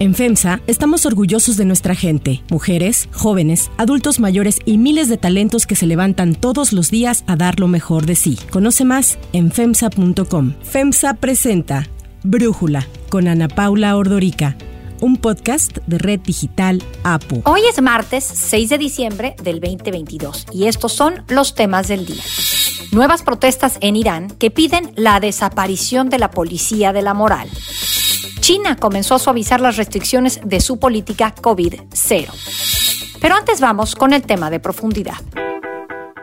En FEMSA estamos orgullosos de nuestra gente, mujeres, jóvenes, adultos mayores y miles de talentos que se levantan todos los días a dar lo mejor de sí. Conoce más en FEMSA.com. FEMSA presenta Brújula con Ana Paula Ordorica un podcast de Red Digital APU. Hoy es martes 6 de diciembre del 2022 y estos son los temas del día. Nuevas protestas en Irán que piden la desaparición de la policía de la moral. China comenzó a suavizar las restricciones de su política COVID-0. Pero antes vamos con el tema de profundidad.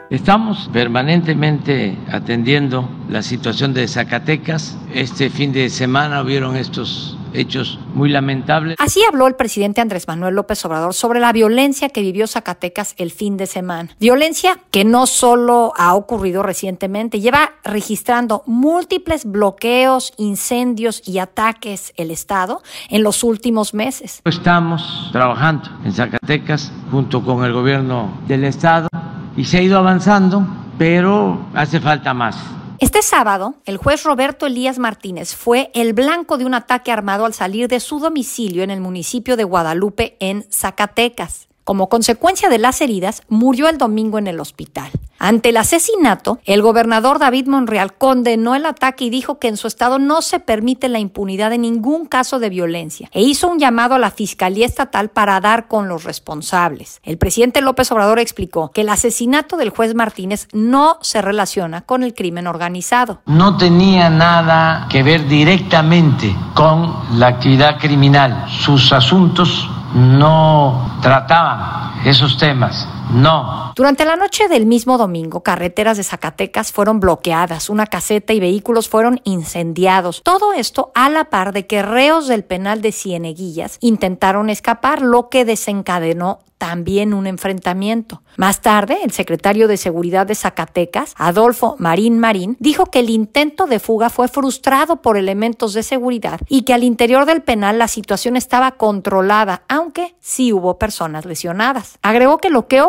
Estamos permanentemente atendiendo la situación de Zacatecas. Este fin de semana hubieron estos hechos muy lamentables. Así habló el presidente Andrés Manuel López Obrador sobre la violencia que vivió Zacatecas el fin de semana. Violencia que no solo ha ocurrido recientemente, lleva registrando múltiples bloqueos, incendios y ataques el Estado en los últimos meses. Estamos trabajando en Zacatecas junto con el gobierno del Estado y se ha ido avanzando, pero hace falta más este sábado, el juez Roberto Elías Martínez fue el blanco de un ataque armado al salir de su domicilio en el municipio de Guadalupe, en Zacatecas. Como consecuencia de las heridas, murió el domingo en el hospital. Ante el asesinato, el gobernador David Monreal condenó el ataque y dijo que en su estado no se permite la impunidad de ningún caso de violencia e hizo un llamado a la Fiscalía Estatal para dar con los responsables. El presidente López Obrador explicó que el asesinato del juez Martínez no se relaciona con el crimen organizado. No tenía nada que ver directamente con la actividad criminal. Sus asuntos no trataban esos temas. No. Durante la noche del mismo domingo, carreteras de Zacatecas fueron bloqueadas, una caseta y vehículos fueron incendiados. Todo esto a la par de que reos del penal de Cieneguillas intentaron escapar, lo que desencadenó también un enfrentamiento. Más tarde, el secretario de Seguridad de Zacatecas, Adolfo Marín Marín, dijo que el intento de fuga fue frustrado por elementos de seguridad y que al interior del penal la situación estaba controlada, aunque sí hubo personas lesionadas. Agregó que lo que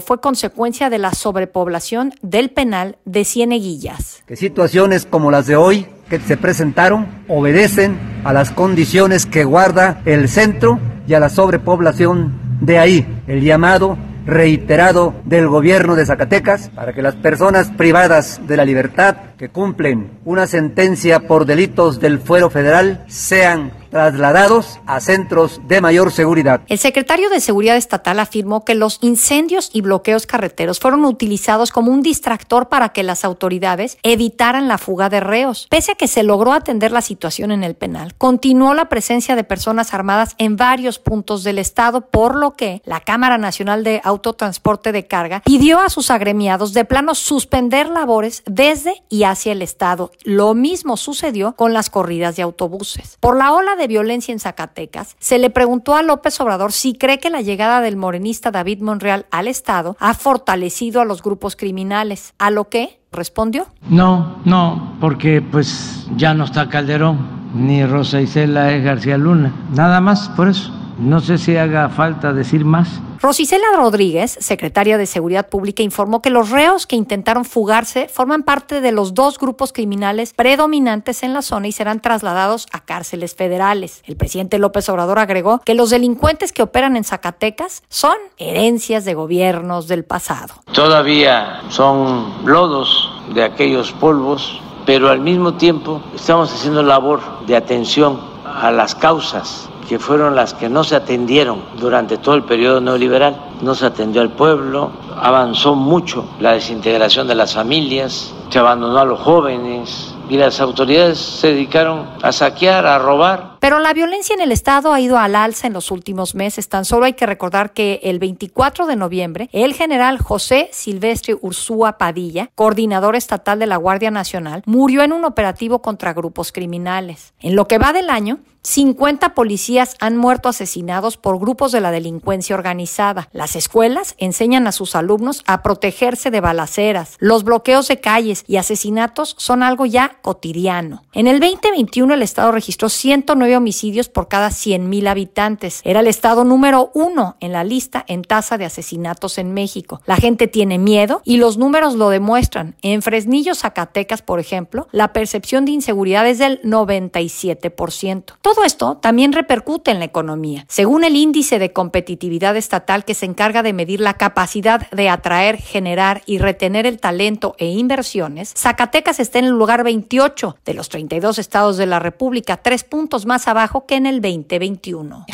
fue consecuencia de la sobrepoblación del penal de Cieneguillas. Que situaciones como las de hoy que se presentaron obedecen a las condiciones que guarda el centro y a la sobrepoblación de ahí el llamado reiterado del gobierno de Zacatecas para que las personas privadas de la libertad que cumplen una sentencia por delitos del fuero federal sean trasladados a centros de mayor seguridad. El secretario de Seguridad Estatal afirmó que los incendios y bloqueos carreteros fueron utilizados como un distractor para que las autoridades evitaran la fuga de reos. Pese a que se logró atender la situación en el penal, continuó la presencia de personas armadas en varios puntos del estado, por lo que la Cámara Nacional de Autotransporte de Carga pidió a sus agremiados de plano suspender labores desde y hacia el estado. Lo mismo sucedió con las corridas de autobuses. Por la ola de violencia en Zacatecas, se le preguntó a López Obrador si cree que la llegada del morenista David Monreal al Estado ha fortalecido a los grupos criminales, a lo que respondió. No, no, porque pues ya no está Calderón, ni Rosa Isela es García Luna, nada más por eso. No sé si haga falta decir más. Rosicela Rodríguez, secretaria de Seguridad Pública, informó que los reos que intentaron fugarse forman parte de los dos grupos criminales predominantes en la zona y serán trasladados a cárceles federales. El presidente López Obrador agregó que los delincuentes que operan en Zacatecas son herencias de gobiernos del pasado. Todavía son lodos de aquellos polvos, pero al mismo tiempo estamos haciendo labor de atención a las causas que fueron las que no se atendieron durante todo el periodo neoliberal. No se atendió al pueblo, avanzó mucho la desintegración de las familias, se abandonó a los jóvenes, y las autoridades se dedicaron a saquear, a robar. Pero la violencia en el Estado ha ido al alza en los últimos meses. Tan solo hay que recordar que el 24 de noviembre, el general José Silvestre Ursúa Padilla, coordinador estatal de la Guardia Nacional, murió en un operativo contra grupos criminales. En lo que va del año, 50 policías han muerto asesinados por grupos de la delincuencia organizada. Las escuelas enseñan a sus alumnos a protegerse de balaceras. Los bloqueos de calles y asesinatos son algo ya cotidiano. En el 2021 el Estado registró 109 homicidios por cada 100.000 habitantes. Era el estado número uno en la lista en tasa de asesinatos en México. La gente tiene miedo y los números lo demuestran. En Fresnillo, Zacatecas, por ejemplo, la percepción de inseguridad es del 97%. Todo esto también repercute en la economía. Según el índice de competitividad estatal que se encarga de medir la capacidad de atraer, generar y retener el talento e inversiones, Zacatecas está en el lugar 28 de los 32 estados de la República, tres puntos más abajo que en el 2021.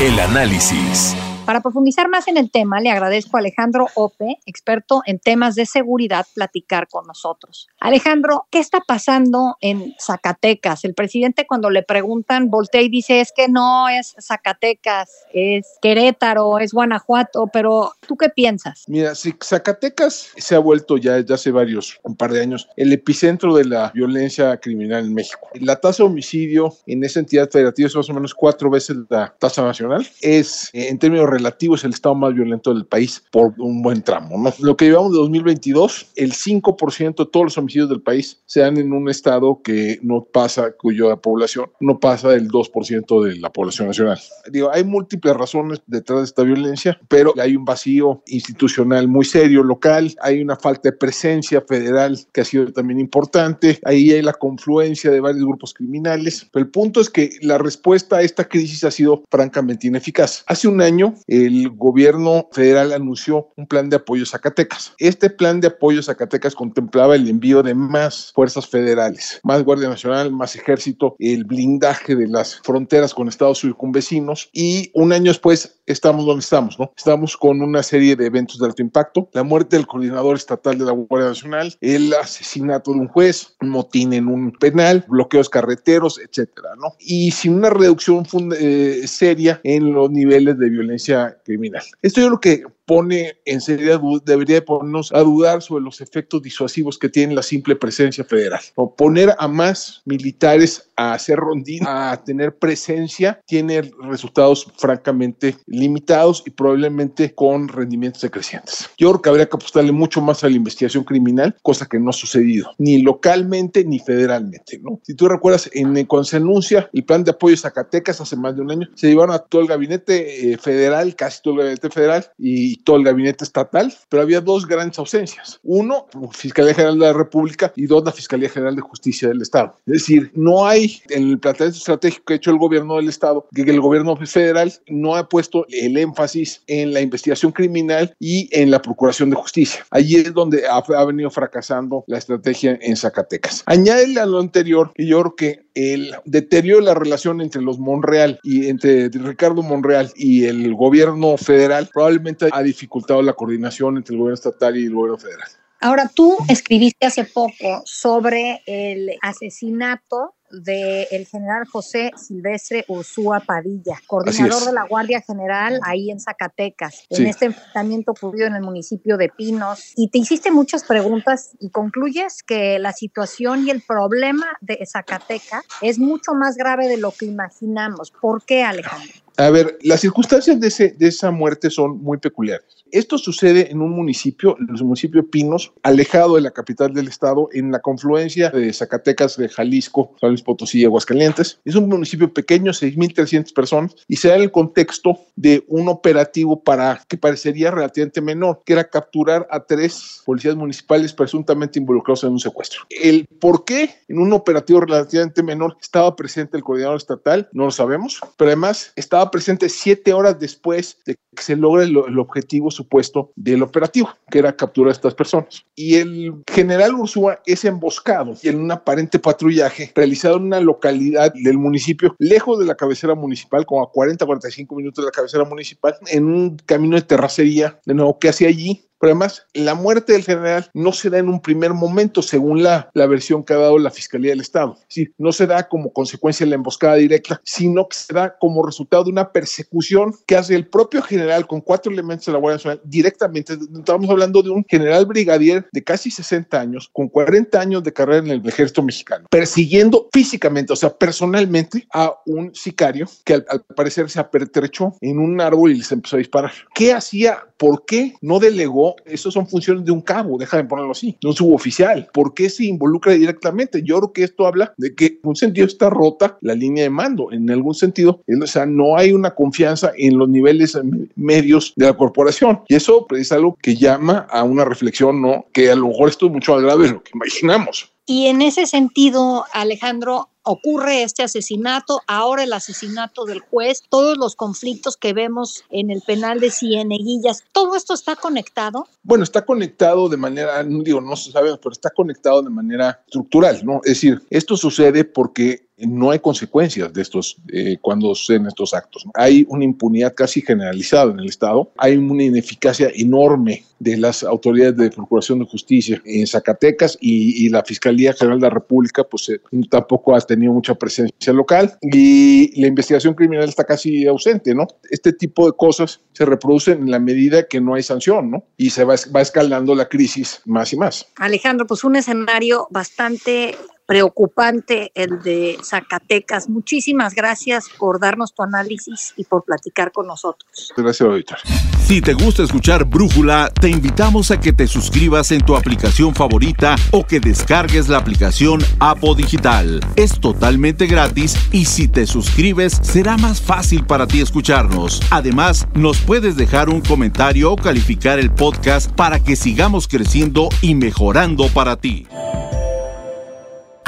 El análisis. Para profundizar más en el tema, le agradezco a Alejandro Ope, experto en temas de seguridad, platicar con nosotros. Alejandro, ¿qué está pasando en Zacatecas? El presidente cuando le preguntan, voltea y dice, es que no es Zacatecas, es Querétaro, es Guanajuato, pero ¿tú qué piensas? Mira, Zacatecas se ha vuelto ya desde hace varios, un par de años, el epicentro de la violencia criminal en México. La tasa de homicidio en esa entidad federativa es más o menos cuatro veces la tasa nacional. Es, en términos relativo es el estado más violento del país por un buen tramo. ¿no? Lo que llevamos de 2022, el 5% de todos los homicidios del país se dan en un estado que no pasa, cuya población no pasa del 2% de la población nacional. Digo, hay múltiples razones detrás de esta violencia, pero hay un vacío institucional muy serio local, hay una falta de presencia federal que ha sido también importante, ahí hay la confluencia de varios grupos criminales, pero el punto es que la respuesta a esta crisis ha sido francamente ineficaz. Hace un año el gobierno federal anunció un plan de apoyo a Zacatecas. Este plan de apoyo a Zacatecas contemplaba el envío de más fuerzas federales, más Guardia Nacional, más ejército, el blindaje de las fronteras con estados circunvecinos y un año después estamos donde estamos, ¿no? Estamos con una serie de eventos de alto impacto, la muerte del coordinador estatal de la Guardia Nacional, el asesinato de un juez, motín en un penal, bloqueos carreteros, etcétera, ¿no? Y sin una reducción eh, seria en los niveles de violencia criminal. Esto yo lo que pone en seriedad, debería ponernos a dudar sobre los efectos disuasivos que tiene la simple presencia federal. O poner a más militares a hacer rondín, a tener presencia, tiene resultados francamente limitados y probablemente con rendimientos decrecientes. Yo creo que habría que apostarle mucho más a la investigación criminal, cosa que no ha sucedido, ni localmente ni federalmente. ¿no? Si tú recuerdas, en, cuando se anuncia el plan de apoyo Zacatecas hace más de un año, se llevaron a todo el gabinete eh, federal, casi todo el gabinete federal, y todo el gabinete estatal, pero había dos grandes ausencias. Uno, Fiscalía General de la República y dos, la Fiscalía General de Justicia del Estado. Es decir, no hay en el planteamiento estratégico que ha hecho el gobierno del Estado, que el gobierno federal no ha puesto el énfasis en la investigación criminal y en la procuración de justicia. Allí es donde ha, ha venido fracasando la estrategia en Zacatecas. Añádele a lo anterior que yo creo que el deterioro de la relación entre los Monreal y entre Ricardo Monreal y el gobierno federal probablemente ha dificultado la coordinación entre el gobierno estatal y el gobierno federal. Ahora, tú escribiste hace poco sobre el asesinato del general José Silvestre Ursúa Padilla, coordinador de la Guardia General ahí en Zacatecas, en este enfrentamiento ocurrido en el municipio de Pinos. Y te hiciste muchas preguntas y concluyes que la situación y el problema de Zacatecas es mucho más grave de lo que imaginamos. ¿Por qué, Alejandro? A ver, las circunstancias de, ese, de esa muerte son muy peculiares. Esto sucede en un municipio, el municipio Pinos, alejado de la capital del estado, en la confluencia de Zacatecas, de Jalisco, San Luis Potosí y Aguascalientes. Es un municipio pequeño, 6.300 personas, y se da el contexto de un operativo para que parecería relativamente menor, que era capturar a tres policías municipales presuntamente involucrados en un secuestro. El por qué en un operativo relativamente menor estaba presente el coordinador estatal, no lo sabemos, pero además estaba presente siete horas después de que se logre el, el objetivo supuesto del operativo, que era capturar a estas personas. Y el general Ursúa es emboscado en un aparente patrullaje realizado en una localidad del municipio, lejos de la cabecera municipal, como a 40, 45 minutos de la cabecera municipal, en un camino de terracería, de nuevo, que hacia allí pero además, la muerte del general no se da en un primer momento, según la, la versión que ha dado la Fiscalía del Estado. Es decir, no se da como consecuencia de la emboscada directa, sino que se da como resultado de una persecución que hace el propio general con cuatro elementos de la Guardia Nacional directamente. Estamos hablando de un general brigadier de casi 60 años, con 40 años de carrera en el ejército mexicano, persiguiendo físicamente, o sea, personalmente, a un sicario que al, al parecer se apertrechó en un árbol y les empezó a disparar. ¿Qué hacía? ¿Por qué no delegó eso son funciones de un cabo, déjame ponerlo así, de un suboficial. ¿Por qué se involucra directamente? Yo creo que esto habla de que en un sentido está rota la línea de mando, en algún sentido, o sea, no hay una confianza en los niveles medios de la corporación. Y eso pues, es algo que llama a una reflexión, ¿no? Que a lo mejor esto es mucho más grave de lo que imaginamos. Y en ese sentido, Alejandro, ocurre este asesinato, ahora el asesinato del juez, todos los conflictos que vemos en el penal de Cieneguillas, ¿todo esto está conectado? Bueno, está conectado de manera, no digo, no sabemos, pero está conectado de manera estructural, ¿no? Es decir, esto sucede porque no hay consecuencias de estos eh, cuando suceden estos actos. Hay una impunidad casi generalizada en el Estado, hay una ineficacia enorme de las autoridades de Procuración de Justicia en Zacatecas y, la Fiscalía General de la República pues eh, tampoco ha tenido mucha presencia local y la investigación criminal está casi ausente, ¿no? Este tipo de cosas se reproducen en la medida que no hay sanción, ¿no? Y se va, va escalando la crisis más y más. Alejandro, pues un escenario bastante preocupante el de Zacatecas. Muchísimas gracias por darnos tu análisis y por platicar con nosotros. Gracias, auditor. Si te gusta escuchar Brújula, te invitamos a que te suscribas en tu aplicación favorita o que descargues la aplicación Apo Digital. Es totalmente gratis y si te suscribes será más fácil para ti escucharnos. Además, nos puedes dejar un comentario o calificar el podcast para que sigamos creciendo y mejorando para ti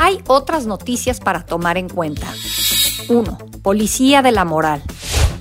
hay otras noticias para tomar en cuenta. 1. Policía de la moral.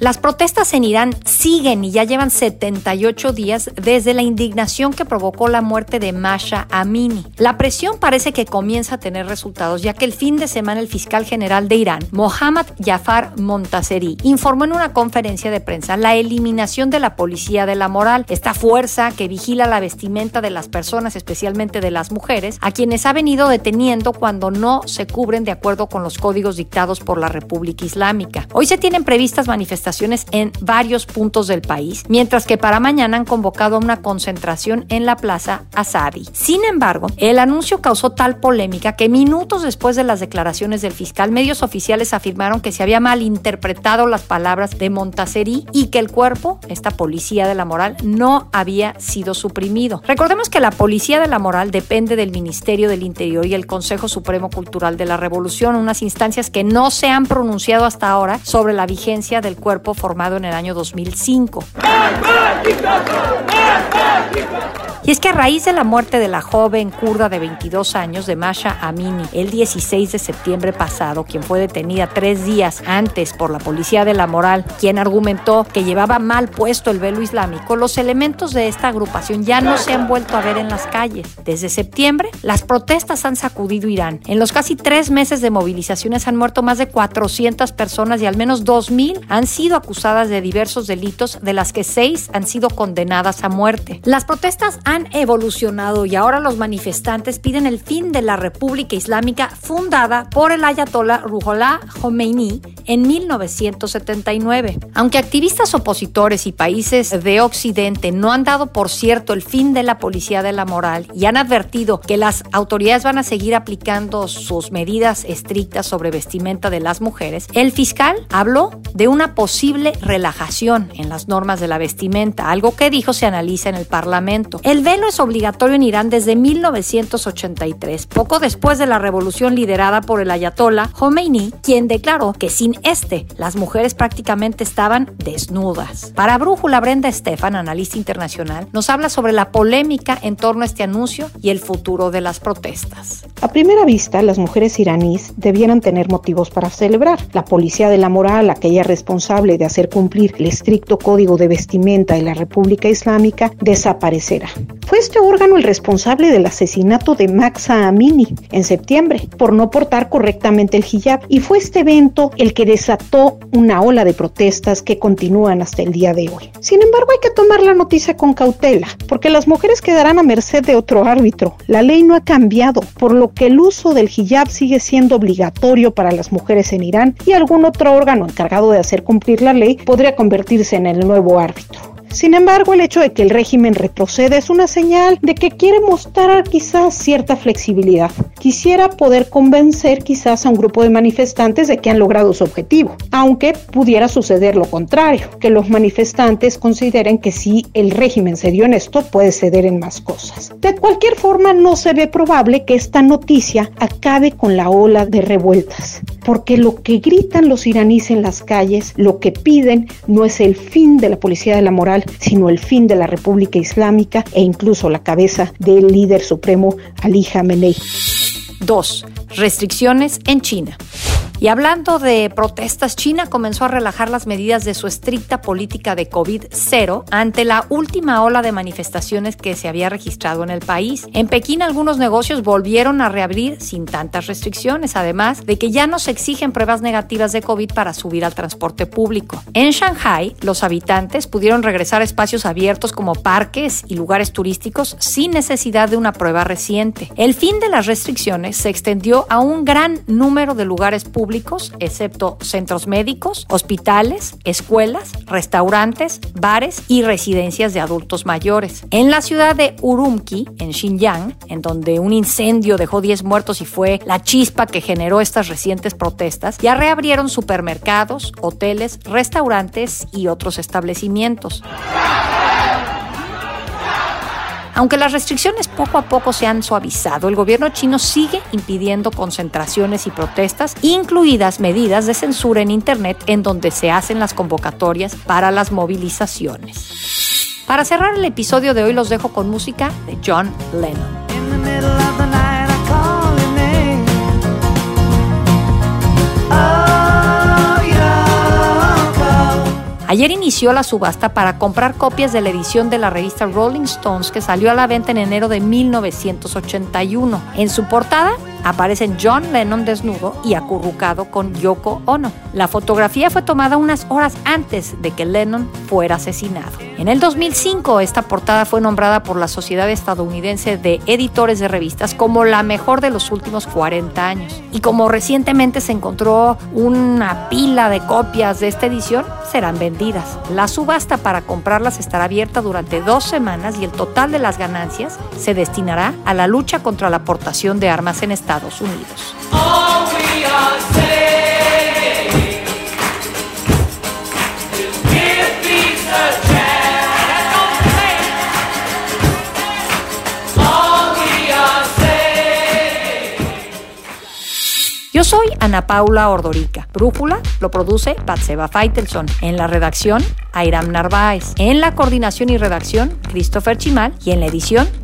Las protestas en Irán siguen y ya llevan 78 días desde la indignación que provocó la muerte de Masha Amini. La presión parece que comienza a tener resultados, ya que el fin de semana el fiscal general de Irán, Mohammad Jafar Montaseri, informó en una conferencia de prensa la eliminación de la policía de la moral, esta fuerza que vigila la vestimenta de las personas, especialmente de las mujeres, a quienes ha venido deteniendo cuando no se cubren de acuerdo con los códigos dictados por la República Islámica. Hoy se tienen previstas manifestaciones en varios puntos del país, mientras que para mañana han convocado a una concentración en la Plaza Asadi. Sin embargo, el anuncio causó tal polémica que minutos después de las declaraciones del fiscal, medios oficiales afirmaron que se había malinterpretado las palabras de Montaseri y que el cuerpo, esta policía de la moral, no había sido suprimido. Recordemos que la policía de la moral depende del Ministerio del Interior y el Consejo Supremo Cultural de la Revolución, unas instancias que no se han pronunciado hasta ahora sobre la vigencia del cuerpo formado en el año 2005. Y es que a raíz de la muerte de la joven kurda de 22 años de Masha Amini el 16 de septiembre pasado, quien fue detenida tres días antes por la policía de la moral, quien argumentó que llevaba mal puesto el velo islámico, los elementos de esta agrupación ya no se han vuelto a ver en las calles. Desde septiembre, las protestas han sacudido Irán. En los casi tres meses de movilizaciones han muerto más de 400 personas y al menos 2.000 han sido acusadas de diversos delitos, de las que seis han sido condenadas a muerte. Las protestas han evolucionado y ahora los manifestantes piden el fin de la República Islámica fundada por el ayatollah Ruhollah Khomeini en 1979. Aunque activistas opositores y países de Occidente no han dado por cierto el fin de la policía de la moral y han advertido que las autoridades van a seguir aplicando sus medidas estrictas sobre vestimenta de las mujeres, el fiscal habló de una posible relajación en las normas de la vestimenta, algo que dijo se analiza en el Parlamento. Velo es obligatorio en Irán desde 1983, poco después de la revolución liderada por el ayatollah Khomeini, quien declaró que sin este las mujeres prácticamente estaban desnudas. Para Brújula, Brenda Estefan, analista internacional, nos habla sobre la polémica en torno a este anuncio y el futuro de las protestas. A primera vista, las mujeres iraníes debieran tener motivos para celebrar. La policía de la moral, aquella responsable de hacer cumplir el estricto código de vestimenta de la República Islámica, desaparecerá. Fue este órgano el responsable del asesinato de Maxa Amini en septiembre por no portar correctamente el hijab y fue este evento el que desató una ola de protestas que continúan hasta el día de hoy. Sin embargo, hay que tomar la noticia con cautela porque las mujeres quedarán a merced de otro árbitro. La ley no ha cambiado, por lo que el uso del hijab sigue siendo obligatorio para las mujeres en Irán y algún otro órgano encargado de hacer cumplir la ley podría convertirse en el nuevo árbitro. Sin embargo, el hecho de que el régimen retrocede es una señal de que quiere mostrar quizás cierta flexibilidad. Quisiera poder convencer quizás a un grupo de manifestantes de que han logrado su objetivo, aunque pudiera suceder lo contrario, que los manifestantes consideren que si el régimen cedió en esto, puede ceder en más cosas. De cualquier forma, no se ve probable que esta noticia acabe con la ola de revueltas, porque lo que gritan los iraníes en las calles, lo que piden no es el fin de la policía de la moral, sino el fin de la República Islámica e incluso la cabeza del líder supremo Ali Khamenei. 2. Restricciones en China. Y hablando de protestas, China comenzó a relajar las medidas de su estricta política de COVID-0 ante la última ola de manifestaciones que se había registrado en el país. En Pekín algunos negocios volvieron a reabrir sin tantas restricciones, además de que ya no se exigen pruebas negativas de COVID para subir al transporte público. En Shanghai, los habitantes pudieron regresar a espacios abiertos como parques y lugares turísticos sin necesidad de una prueba reciente. El fin de las restricciones se extendió a un gran número de lugares públicos excepto centros médicos, hospitales, escuelas, restaurantes, bares y residencias de adultos mayores. En la ciudad de Urumqi, en Xinjiang, en donde un incendio dejó 10 muertos y fue la chispa que generó estas recientes protestas, ya reabrieron supermercados, hoteles, restaurantes y otros establecimientos. Aunque las restricciones poco a poco se han suavizado, el gobierno chino sigue impidiendo concentraciones y protestas, incluidas medidas de censura en Internet en donde se hacen las convocatorias para las movilizaciones. Para cerrar el episodio de hoy los dejo con música de John Lennon. Ayer inició la subasta para comprar copias de la edición de la revista Rolling Stones que salió a la venta en enero de 1981. En su portada aparecen John Lennon desnudo y acurrucado con Yoko Ono. La fotografía fue tomada unas horas antes de que Lennon fuera asesinado. En el 2005, esta portada fue nombrada por la Sociedad Estadounidense de Editores de Revistas como la mejor de los últimos 40 años. Y como recientemente se encontró una pila de copias de esta edición, serán vendidas. La subasta para comprarlas estará abierta durante dos semanas y el total de las ganancias se destinará a la lucha contra la aportación de armas en Estados Unidos. Yo soy Ana Paula Ordorica. Brújula lo produce Batseba Feitelson. En la redacción, Airam Narváez. En la coordinación y redacción, Christopher Chimal. Y en la edición,